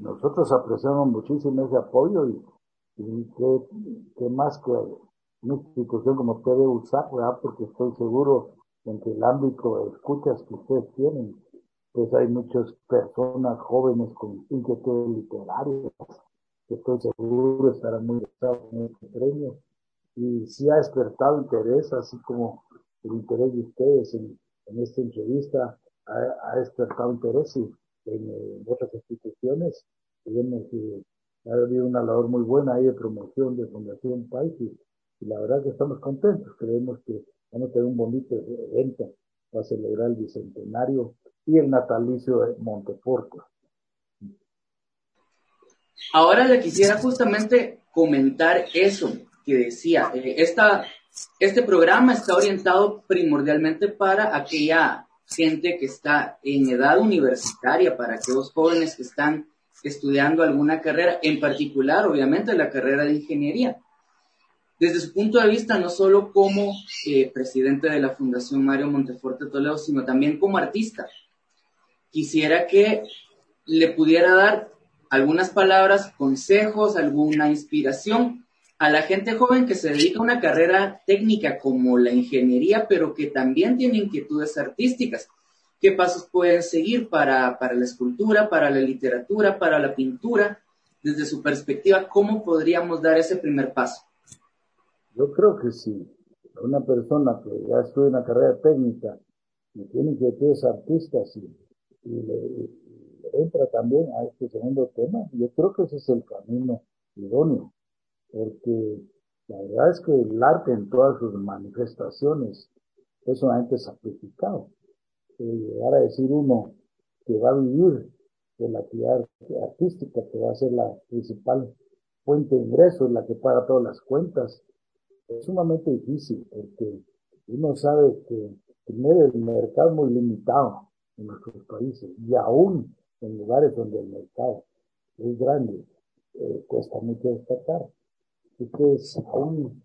S2: nosotros apreciamos muchísimo ese apoyo y, que, más que una institución como puede usar, porque estoy seguro en que el ámbito de escuchas que ustedes tienen pues hay muchas personas jóvenes con inquietudes literarias que estoy seguro estarán muy interesados en este premio. Y si ha despertado interés, así como el interés de ustedes en, esta entrevista ha, despertado interés en, otras instituciones. Vemos que ha habido una labor muy buena ahí de promoción de Fundación País y, la verdad que estamos contentos. Creemos que vamos a tener un bonito evento para celebrar el bicentenario y el natalicio de Monteforte.
S1: Ahora le quisiera justamente comentar eso que decía. Eh, esta, este programa está orientado primordialmente para aquella gente que está en edad universitaria, para aquellos jóvenes que están estudiando alguna carrera, en particular, obviamente, la carrera de ingeniería. Desde su punto de vista, no solo como eh, presidente de la Fundación Mario Monteforte Toledo, sino también como artista. Quisiera que le pudiera dar algunas palabras, consejos, alguna inspiración a la gente joven que se dedica a una carrera técnica como la ingeniería, pero que también tiene inquietudes artísticas. ¿Qué pasos pueden seguir para, para la escultura, para la literatura, para la pintura? Desde su perspectiva, ¿cómo podríamos dar ese primer paso?
S2: Yo creo que sí. Una persona que ya estudia una carrera técnica y tiene inquietudes artistas y, y le, entra también a este segundo tema, yo creo que ese es el camino idóneo, porque la verdad es que el arte en todas sus manifestaciones es solamente sacrificado. llegar a decir uno que va a vivir de la actividad artística, que va a ser la principal fuente de ingresos, la que paga todas las cuentas, es sumamente difícil, porque uno sabe que primero el mercado es muy limitado en nuestros países y aún en lugares donde el mercado es grande, eh, cuesta mucho destacar. Entonces, aún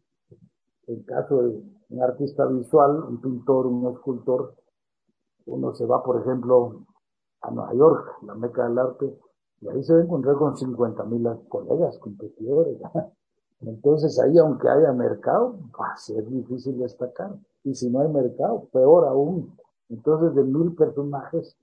S2: en caso de un artista visual, un pintor, un escultor, uno se va, por ejemplo, a Nueva York, la meca del arte, y ahí se va a encontrar con 50 mil colegas, competidores. Entonces ahí, aunque haya mercado, va a ser difícil destacar. Y si no hay mercado, peor aún. Entonces, de mil personajes,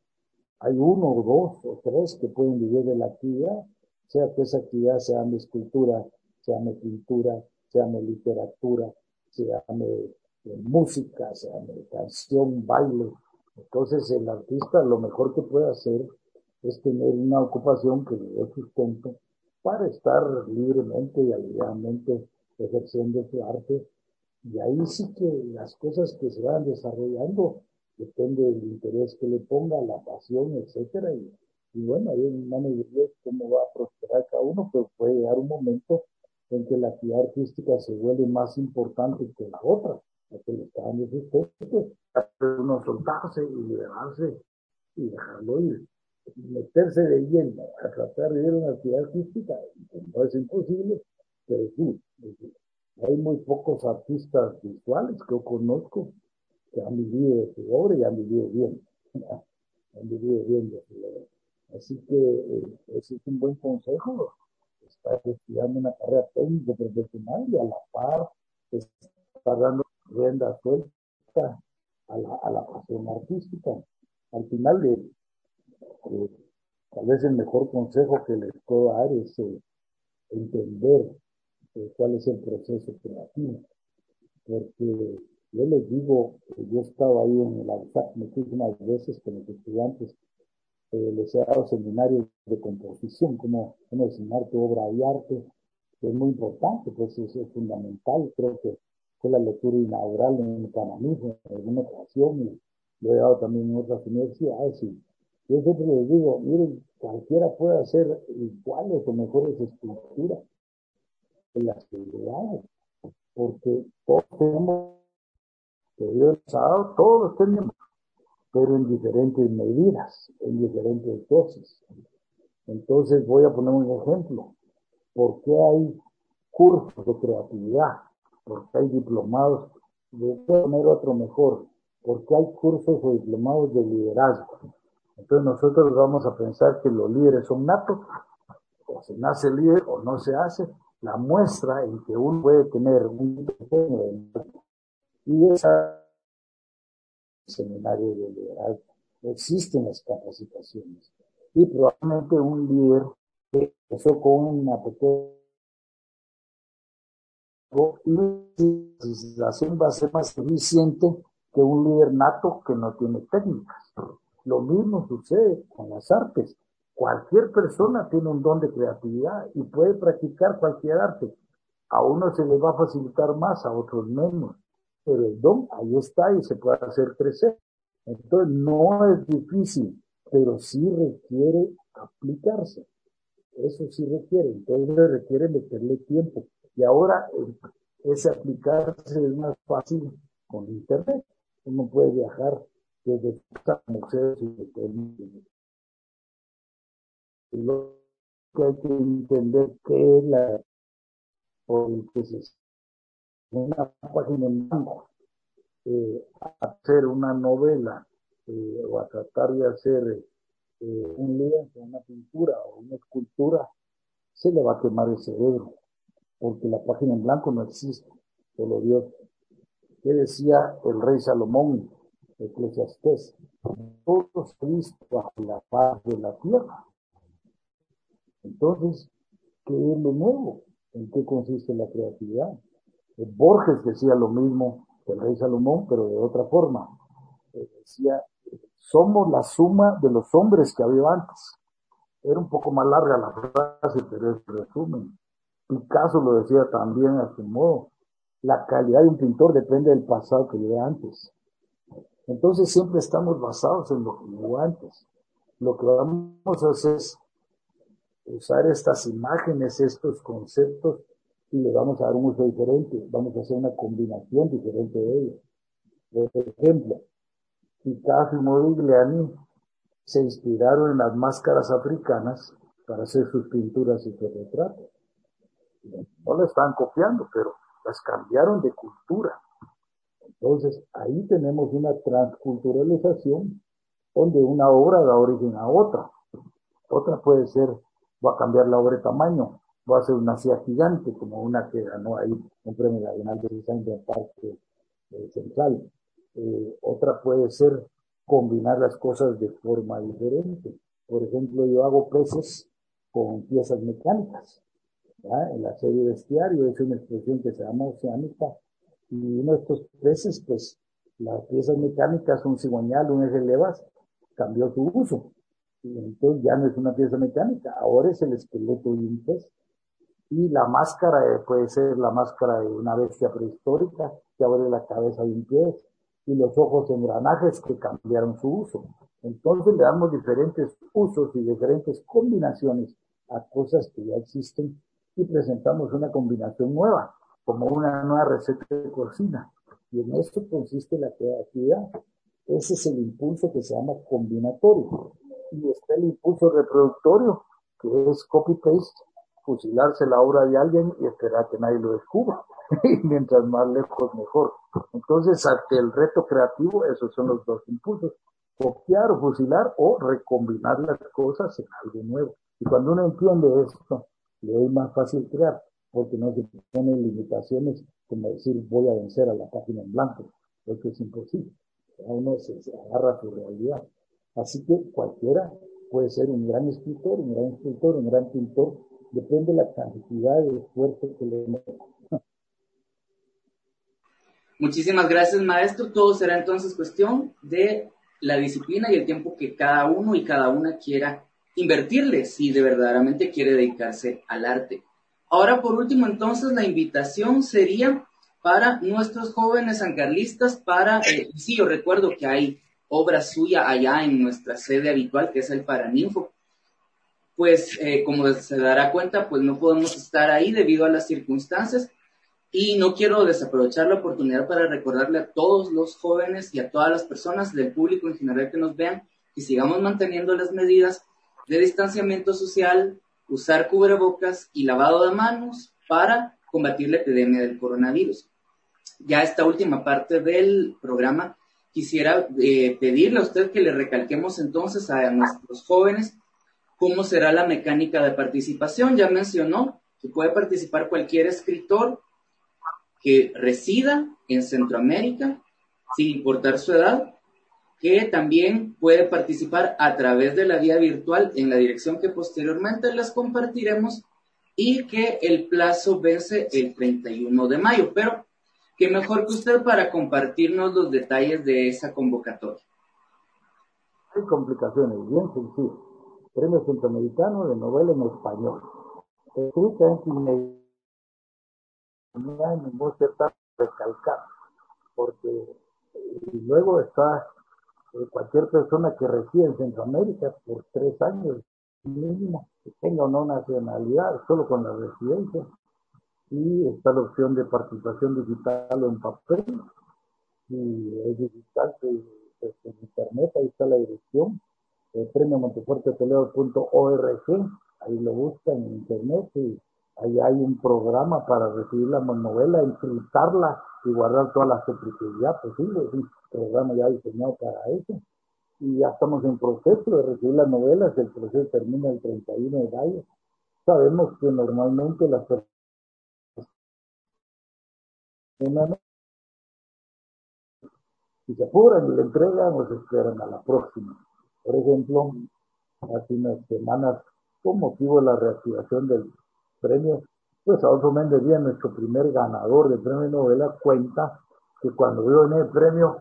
S2: hay uno o dos o tres que pueden vivir de la actividad, sea que esa actividad se llame escultura, se llame pintura, se llame literatura, se llame eh, música, se llame canción, baile. Entonces el artista lo mejor que puede hacer es tener una ocupación que le dé sustento para estar libremente y alegremente ejerciendo su arte. Y ahí sí que las cosas que se van desarrollando depende del interés que le ponga, la pasión, etcétera, y, bueno, ahí en manos de Dios cómo va a prosperar cada uno, pero puede llegar un momento en que la actividad artística se vuelve más importante que la otra, la que le está dando uno soltarse y liberarse y dejarlo ir. Meterse de lleno a tratar de a una actividad artística, no es imposible, pero sí, hay muy pocos artistas visuales que yo conozco que han vivido de su obra y han vivido bien. han vivido bien de su obra. Así que eh, ese es un buen consejo. Está estudiando una carrera técnica profesional y a la par está dando rienda suelta a la, a la pasión artística. Al final, de, eh, tal vez el mejor consejo que les puedo dar es eh, entender cuál es el proceso creativo. Porque yo les digo, yo he estado ahí en la USAC muchísimas veces con los estudiantes, eh, les he dado seminarios de composición, como cómo enseñar tu obra de arte, es muy importante, pues es, es fundamental, creo que fue la lectura inaugural en el canalismo en alguna ocasión, y lo he dado también en otras universidades, y yo siempre les digo, miren, cualquiera puede hacer iguales o mejores esculturas en las ciudades, porque todos tenemos que Dios ha dado, todos tenemos, pero en diferentes medidas, en diferentes dosis. Entonces voy a poner un ejemplo. ¿Por qué hay cursos de creatividad? ¿Por qué hay diplomados? A poner otro mejor. ¿Por qué hay cursos o diplomados de liderazgo? Entonces nosotros vamos a pensar que los líderes son natos, o se nace líder o no se hace. La muestra en que uno puede tener un y esa seminario de liderazgo. Existen las capacitaciones. Y probablemente un líder que empezó con una pequeña y la va a ser más eficiente que un líder nato que no tiene técnicas. Lo mismo sucede con las artes. Cualquier persona tiene un don de creatividad y puede practicar cualquier arte. A uno se le va a facilitar más, a otros menos pero el don ahí está y se puede hacer crecer. Entonces no es difícil, pero sí requiere aplicarse. Eso sí requiere, entonces requiere meterle tiempo. Y ahora ese aplicarse es más fácil con internet. Uno puede viajar desde museos y y lo que hay que entender que es la por el que se una página en blanco eh, hacer una novela eh, o a tratar de hacer eh, un lienzo, una pintura o una escultura, se le va a quemar el cerebro, porque la página en blanco no existe, solo Dios. ¿Qué decía el rey Salomón, Eclesiastés? Todo se visto bajo la paz de la tierra. Entonces, ¿qué es lo nuevo? ¿En qué consiste la creatividad? Borges decía lo mismo que el rey Salomón, pero de otra forma. decía, somos la suma de los hombres que había antes. Era un poco más larga la frase, pero es resumen. Picasso lo decía también a su modo. La calidad de un pintor depende del pasado que vive antes. Entonces siempre estamos basados en lo que antes. Lo que vamos a hacer es usar estas imágenes, estos conceptos, y le vamos a dar un uso diferente. Vamos a hacer una combinación diferente de ellos. Por ejemplo, Picasso y Modigliani se inspiraron en las máscaras africanas para hacer sus pinturas y sus retratos. No la están copiando, pero las cambiaron de cultura. Entonces, ahí tenemos una transculturalización donde una obra da origen a otra. Otra puede ser, va a cambiar la obra de tamaño, va a ser una silla gigante, como una que ganó ahí un premio nacional de diseño en Parque eh, Central. Eh, otra puede ser combinar las cosas de forma diferente. Por ejemplo, yo hago peces con piezas mecánicas. En la serie Bestiario es una expresión que se llama oceánica y uno de estos peces, pues las piezas mecánicas, un cigüeñal, un eje levas, cambió su uso. Y entonces ya no es una pieza mecánica, ahora es el esqueleto de un pez. Y la máscara eh, puede ser la máscara de una bestia prehistórica que abre la cabeza de un pez y los ojos engranajes que cambiaron su uso. Entonces le damos diferentes usos y diferentes combinaciones a cosas que ya existen y presentamos una combinación nueva, como una nueva receta de cocina. Y en esto consiste la creatividad. Ese es el impulso que se llama combinatorio. Y está el impulso reproductorio, que es copy-paste, fusilarse la obra de alguien y esperar que nadie lo descubra. y mientras más lejos mejor. Entonces, ante el reto creativo, esos son los dos impulsos. Copiar fusilar o recombinar las cosas en algo nuevo. Y cuando uno entiende esto, le es más fácil crear, porque no se pone limitaciones como decir voy a vencer a la página en blanco, porque es imposible. A uno se, agarra a su realidad. Así que cualquiera puede ser un gran escritor, un gran escritor, un gran pintor, depende de la cantidad de esfuerzo que le mete.
S1: Muchísimas gracias, maestro. Todo será entonces cuestión de la disciplina y el tiempo que cada uno y cada una quiera invertirle si de verdaderamente quiere dedicarse al arte. Ahora, por último, entonces, la invitación sería para nuestros jóvenes sancarlistas para, eh, sí, yo recuerdo que hay obra suya allá en nuestra sede habitual, que es el Paraninfo. Pues, eh, como se dará cuenta, pues no podemos estar ahí debido a las circunstancias, y no quiero desaprovechar la oportunidad para recordarle a todos los jóvenes y a todas las personas del público en general que nos vean que sigamos manteniendo las medidas de distanciamiento social, usar cubrebocas y lavado de manos para combatir la epidemia del coronavirus. Ya esta última parte del programa quisiera eh, pedirle a usted que le recalquemos entonces a nuestros jóvenes cómo será la mecánica de participación. Ya mencionó que puede participar cualquier escritor que resida en Centroamérica, sin importar su edad, que también puede participar a través de la vía virtual en la dirección que posteriormente les compartiremos y que el plazo vence el 31 de mayo. Pero, ¿qué mejor que usted para compartirnos los detalles de esa convocatoria?
S2: Hay complicaciones, bien sencillo. Premio Centroamericano de Novela en Español. Escrita en gusta estar recalcar, porque luego está cualquier persona que reside en Centroamérica por tres años mínimo, que tenga o no nacionalidad, solo con la residencia, y está la opción de participación digital o en papel, y es digital, pues, en internet, ahí está la dirección, el premio montefuertetoledo.org, ahí lo buscan en internet y ahí hay un programa para recibir la novela, encriptarla y guardar toda la secretividad posible, es un programa ya diseñado para eso. Y ya estamos en proceso de recibir las novelas, el proceso termina el 31 de mayo. Sabemos que normalmente las personas si se apuran y le entregan o se esperan a la próxima. Por ejemplo, hace unas semanas, con motivo de la reactivación del premio, pues Adolfo Méndez Díaz, nuestro primer ganador del premio de novela, cuenta que cuando vio en el premio,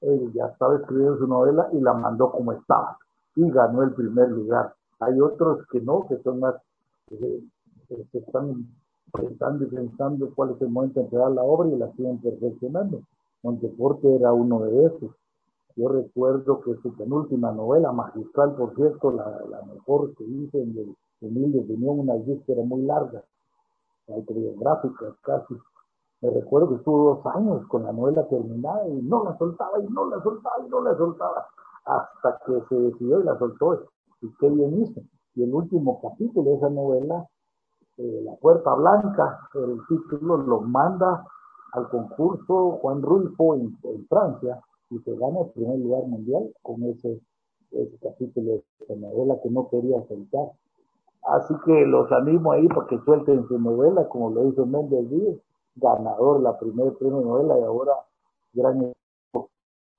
S2: él ya estaba escribiendo su novela y la mandó como estaba y ganó el primer lugar. Hay otros que no, que son más, que están pensando y pensando cuál es el momento de entregar la obra y la siguen perfeccionando. Monteforte era uno de esos. Yo recuerdo que su penúltima novela, magistral, por cierto, la, la mejor que hice en el humilde opinión, una víspera muy larga, autobiográfica casi. Me recuerdo que estuvo dos años con la novela terminada y no la soltaba y no la soltaba y no la soltaba hasta que se decidió y la soltó. Y qué bien hizo. Y el último capítulo de esa novela, eh, La Puerta Blanca, el título lo manda al concurso Juan Rulfo en, Francia y se gana el primer lugar mundial con ese, ese capítulo de novela que no quería soltar. Así que los animo ahí para que suelten su novela, como lo hizo Méndez Díaz, ganador la primer premio novela y ahora gran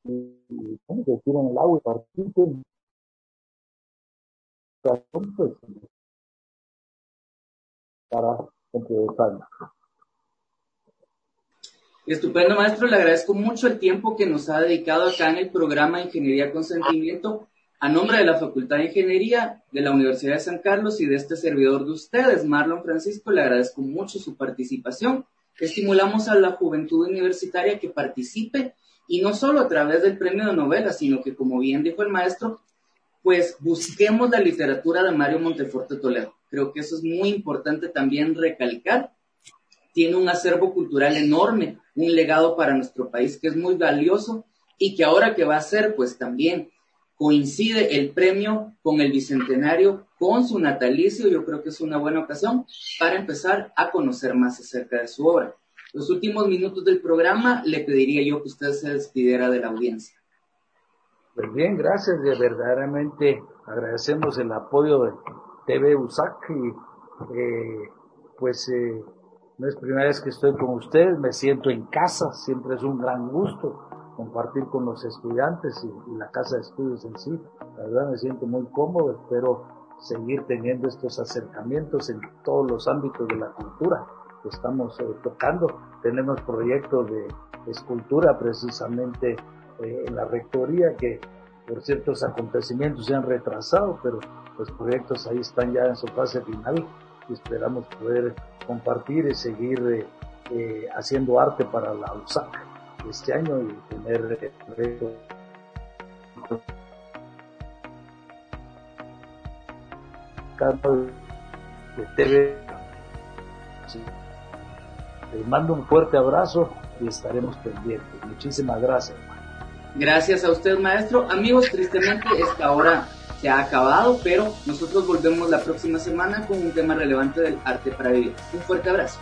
S2: y, ¿cómo se tiran el agua y participen. Pues, para entre.
S1: Estupendo, maestro. Le agradezco mucho el tiempo que nos ha dedicado acá en el programa Ingeniería con Sentimiento. A nombre de la Facultad de Ingeniería de la Universidad de San Carlos y de este servidor de ustedes, Marlon Francisco, le agradezco mucho su participación. Estimulamos a la juventud universitaria que participe y no solo a través del premio de novela, sino que, como bien dijo el maestro, pues busquemos la literatura de Mario Monteforte Toledo. Creo que eso es muy importante también recalcar tiene un acervo cultural enorme, un legado para nuestro país que es muy valioso y que ahora que va a ser, pues también coincide el premio con el bicentenario, con su natalicio, yo creo que es una buena ocasión para empezar a conocer más acerca de su obra. Los últimos minutos del programa le pediría yo que usted se despidiera de la audiencia.
S2: Pues bien, gracias, de verdaderamente agradecemos el apoyo de TV USAC y eh, pues eh, no es primera vez que estoy con ustedes, me siento en casa, siempre es un gran gusto compartir con los estudiantes y, la casa de estudios en sí. La verdad me siento muy cómodo, espero seguir teniendo estos acercamientos en todos los ámbitos de la cultura que estamos eh, tocando. Tenemos proyectos de escultura precisamente eh, en la rectoría que por ciertos acontecimientos se han retrasado, pero los proyectos ahí están ya en su fase final y esperamos poder compartir y seguir eh, haciendo arte para la USAC este año y tener el de TV. Les mando un fuerte abrazo y estaremos pendientes. Muchísimas gracias.
S1: Gracias a usted, maestro. Amigos, tristemente esta hora se ha acabado, pero nosotros volvemos la próxima semana con un tema relevante del arte para vivir. Un fuerte abrazo.